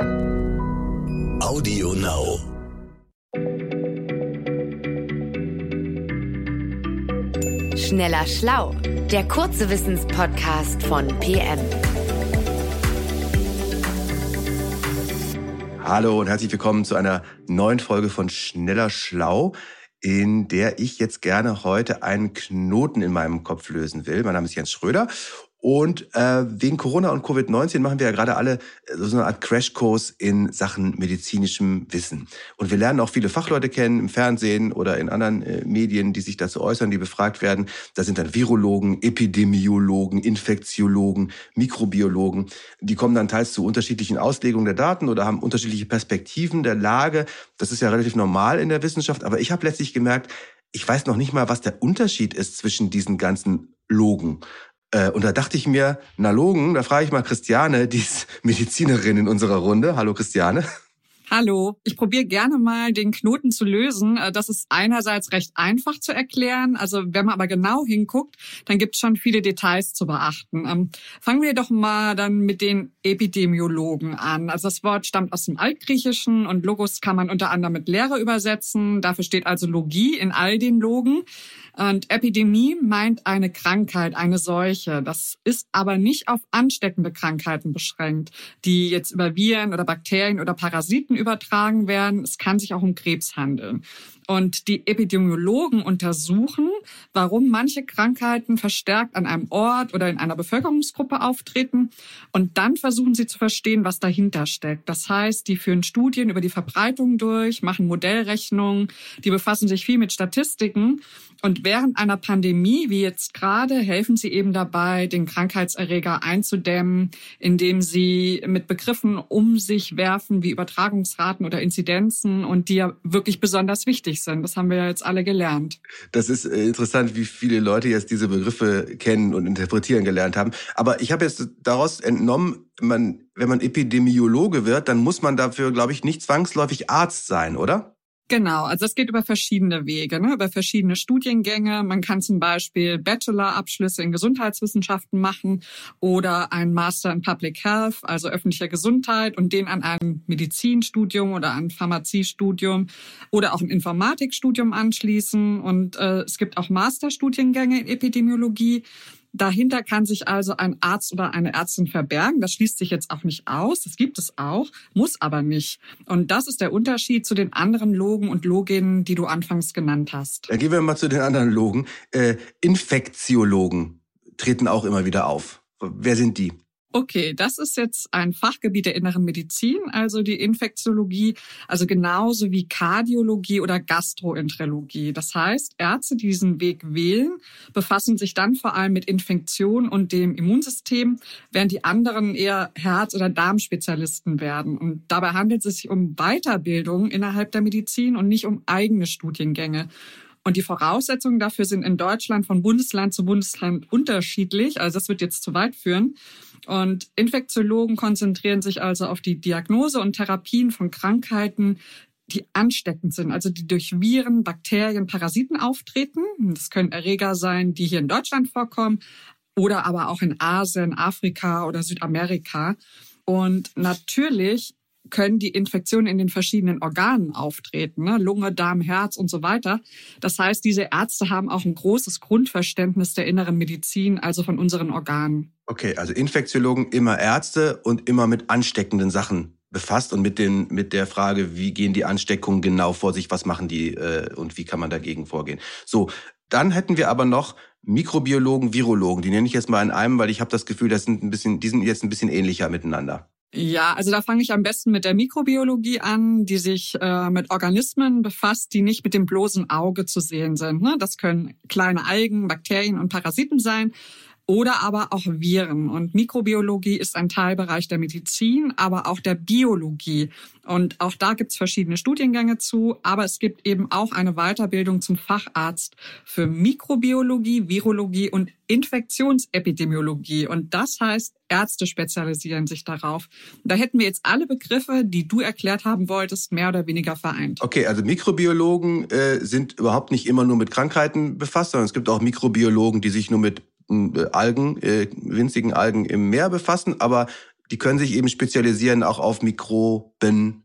Audio Now. Schneller Schlau, der kurze Wissenspodcast von PM. Hallo und herzlich willkommen zu einer neuen Folge von Schneller Schlau, in der ich jetzt gerne heute einen Knoten in meinem Kopf lösen will. Mein Name ist Jens Schröder und äh, wegen Corona und Covid-19 machen wir ja gerade alle äh, so eine Art Crashkurs in Sachen medizinischem Wissen. Und wir lernen auch viele Fachleute kennen im Fernsehen oder in anderen äh, Medien, die sich dazu äußern, die befragt werden. Da sind dann Virologen, Epidemiologen, Infektiologen, Mikrobiologen. Die kommen dann teils zu unterschiedlichen Auslegungen der Daten oder haben unterschiedliche Perspektiven der Lage. Das ist ja relativ normal in der Wissenschaft. Aber ich habe letztlich gemerkt, ich weiß noch nicht mal, was der Unterschied ist zwischen diesen ganzen Logen. Äh, und da dachte ich mir, na Logen, da frage ich mal Christiane, die ist Medizinerin in unserer Runde. Hallo Christiane. Hallo, ich probiere gerne mal den Knoten zu lösen. Äh, das ist einerseits recht einfach zu erklären. Also wenn man aber genau hinguckt, dann gibt es schon viele Details zu beachten. Ähm, fangen wir doch mal dann mit den Epidemiologen an. Also das Wort stammt aus dem Altgriechischen und Logos kann man unter anderem mit Lehre übersetzen. Dafür steht also Logie in all den Logen. Und Epidemie meint eine Krankheit, eine Seuche. Das ist aber nicht auf ansteckende Krankheiten beschränkt, die jetzt über Viren oder Bakterien oder Parasiten übertragen werden. Es kann sich auch um Krebs handeln. Und die Epidemiologen untersuchen, warum manche Krankheiten verstärkt an einem Ort oder in einer Bevölkerungsgruppe auftreten. Und dann versuchen sie zu verstehen, was dahinter steckt. Das heißt, die führen Studien über die Verbreitung durch, machen Modellrechnungen, die befassen sich viel mit Statistiken. Und während einer Pandemie, wie jetzt gerade, helfen sie eben dabei, den Krankheitserreger einzudämmen, indem sie mit Begriffen um sich werfen, wie Übertragungsraten oder Inzidenzen und die ja wirklich besonders wichtig sind. Das haben wir ja jetzt alle gelernt. Das ist äh, interessant, wie viele Leute jetzt diese Begriffe kennen und interpretieren gelernt haben. Aber ich habe jetzt daraus entnommen, man, wenn man Epidemiologe wird, dann muss man dafür, glaube ich, nicht zwangsläufig Arzt sein, oder? Genau, also es geht über verschiedene Wege, ne? über verschiedene Studiengänge. Man kann zum Beispiel Bachelor-Abschlüsse in Gesundheitswissenschaften machen oder ein Master in Public Health, also öffentlicher Gesundheit und den an ein Medizinstudium oder ein Pharmaziestudium oder auch ein Informatikstudium anschließen. Und äh, es gibt auch Masterstudiengänge in Epidemiologie. Dahinter kann sich also ein Arzt oder eine Ärztin verbergen. Das schließt sich jetzt auch nicht aus. Das gibt es auch, muss aber nicht. Und das ist der Unterschied zu den anderen Logen und Loginnen, die du anfangs genannt hast. Dann gehen wir mal zu den anderen Logen. Äh, Infektiologen treten auch immer wieder auf. Wer sind die? Okay, das ist jetzt ein Fachgebiet der inneren Medizin, also die Infektiologie, also genauso wie Kardiologie oder Gastroenterologie. Das heißt, Ärzte, die diesen Weg wählen, befassen sich dann vor allem mit Infektion und dem Immunsystem, während die anderen eher Herz- oder Darmspezialisten werden. Und dabei handelt es sich um Weiterbildung innerhalb der Medizin und nicht um eigene Studiengänge. Und die Voraussetzungen dafür sind in Deutschland von Bundesland zu Bundesland unterschiedlich. Also das wird jetzt zu weit führen. Und Infektiologen konzentrieren sich also auf die Diagnose und Therapien von Krankheiten, die ansteckend sind, also die durch Viren, Bakterien, Parasiten auftreten. Das können Erreger sein, die hier in Deutschland vorkommen oder aber auch in Asien, Afrika oder Südamerika. Und natürlich können die Infektionen in den verschiedenen Organen auftreten, ne? Lunge, Darm, Herz und so weiter. Das heißt, diese Ärzte haben auch ein großes Grundverständnis der inneren Medizin, also von unseren Organen. Okay, also Infektiologen immer Ärzte und immer mit ansteckenden Sachen befasst und mit den mit der Frage, wie gehen die Ansteckungen genau vor sich, was machen die äh, und wie kann man dagegen vorgehen. So, dann hätten wir aber noch Mikrobiologen, Virologen. Die nenne ich jetzt mal in einem, weil ich habe das Gefühl, das sind ein bisschen, die sind jetzt ein bisschen ähnlicher miteinander. Ja, also da fange ich am besten mit der Mikrobiologie an, die sich äh, mit Organismen befasst, die nicht mit dem bloßen Auge zu sehen sind. Ne? Das können kleine Algen, Bakterien und Parasiten sein oder aber auch Viren. Und Mikrobiologie ist ein Teilbereich der Medizin, aber auch der Biologie. Und auch da gibt es verschiedene Studiengänge zu, aber es gibt eben auch eine Weiterbildung zum Facharzt für Mikrobiologie, Virologie und Infektionsepidemiologie. Und das heißt, Ärzte spezialisieren sich darauf. Da hätten wir jetzt alle Begriffe, die du erklärt haben wolltest, mehr oder weniger vereint. Okay, also Mikrobiologen äh, sind überhaupt nicht immer nur mit Krankheiten befasst, sondern es gibt auch Mikrobiologen, die sich nur mit Algen, äh, winzigen Algen im Meer befassen, aber die können sich eben spezialisieren auch auf Mikroben,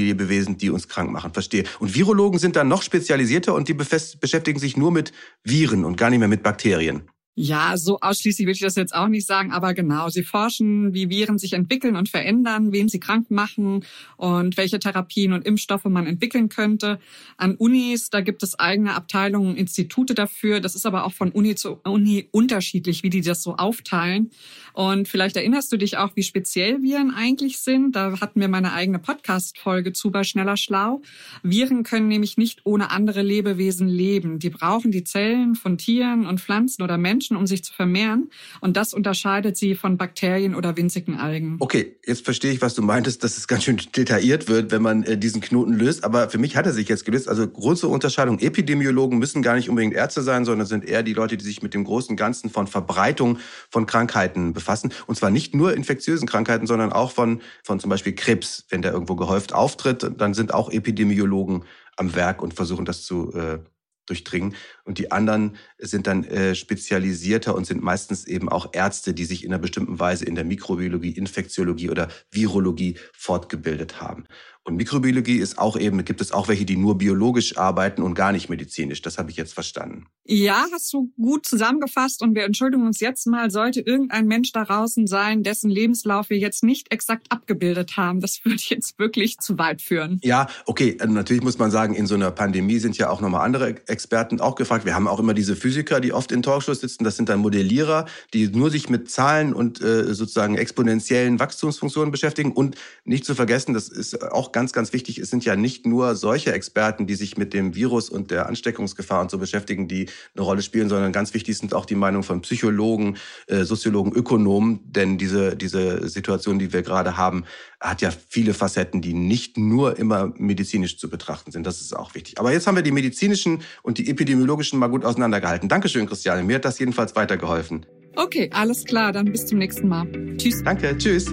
Lebewesen, die uns krank machen. Verstehe. Und Virologen sind dann noch spezialisierter und die beschäftigen sich nur mit Viren und gar nicht mehr mit Bakterien. Ja, so ausschließlich will ich das jetzt auch nicht sagen, aber genau, sie forschen, wie Viren sich entwickeln und verändern, wen sie krank machen und welche Therapien und Impfstoffe man entwickeln könnte. An Unis, da gibt es eigene Abteilungen, Institute dafür. Das ist aber auch von Uni zu Uni unterschiedlich, wie die das so aufteilen. Und vielleicht erinnerst du dich auch, wie speziell Viren eigentlich sind. Da hatten wir meine eigene Podcast-Folge zu bei Schneller Schlau. Viren können nämlich nicht ohne andere Lebewesen leben. Die brauchen die Zellen von Tieren und Pflanzen oder Menschen Menschen, um sich zu vermehren. Und das unterscheidet sie von Bakterien oder winzigen Algen. Okay, jetzt verstehe ich, was du meintest, dass es ganz schön detailliert wird, wenn man äh, diesen Knoten löst. Aber für mich hat er sich jetzt gelöst. Also große Unterscheidung. Epidemiologen müssen gar nicht unbedingt Ärzte sein, sondern sind eher die Leute, die sich mit dem großen Ganzen von Verbreitung von Krankheiten befassen. Und zwar nicht nur infektiösen Krankheiten, sondern auch von, von zum Beispiel Krebs. Wenn der irgendwo gehäuft auftritt, dann sind auch Epidemiologen am Werk und versuchen das zu äh, durchdringen. Und die anderen sind dann äh, spezialisierter und sind meistens eben auch Ärzte, die sich in einer bestimmten Weise in der Mikrobiologie, Infektiologie oder Virologie fortgebildet haben. Und Mikrobiologie ist auch eben, gibt es auch welche, die nur biologisch arbeiten und gar nicht medizinisch. Das habe ich jetzt verstanden. Ja, hast du gut zusammengefasst und wir entschuldigen uns jetzt mal, sollte irgendein Mensch da draußen sein, dessen Lebenslauf wir jetzt nicht exakt abgebildet haben. Das würde jetzt wirklich zu weit führen. Ja, okay. Also natürlich muss man sagen, in so einer Pandemie sind ja auch nochmal andere Experten auch gefragt. Wir haben auch immer diese Physiker, die oft in Talkshows sitzen. Das sind dann Modellierer, die nur sich mit Zahlen und äh, sozusagen exponentiellen Wachstumsfunktionen beschäftigen. Und nicht zu vergessen, das ist auch ganz, ganz wichtig, es sind ja nicht nur solche Experten, die sich mit dem Virus und der Ansteckungsgefahr und so beschäftigen, die eine Rolle spielen, sondern ganz wichtig sind auch die Meinungen von Psychologen, äh, Soziologen, Ökonomen, denn diese, diese Situation, die wir gerade haben, hat ja viele Facetten, die nicht nur immer medizinisch zu betrachten sind. Das ist auch wichtig. Aber jetzt haben wir die medizinischen und die epidemiologischen mal gut auseinandergehalten. Dankeschön, Christiane. Mir hat das jedenfalls weitergeholfen. Okay, alles klar. Dann bis zum nächsten Mal. Tschüss. Danke. Tschüss.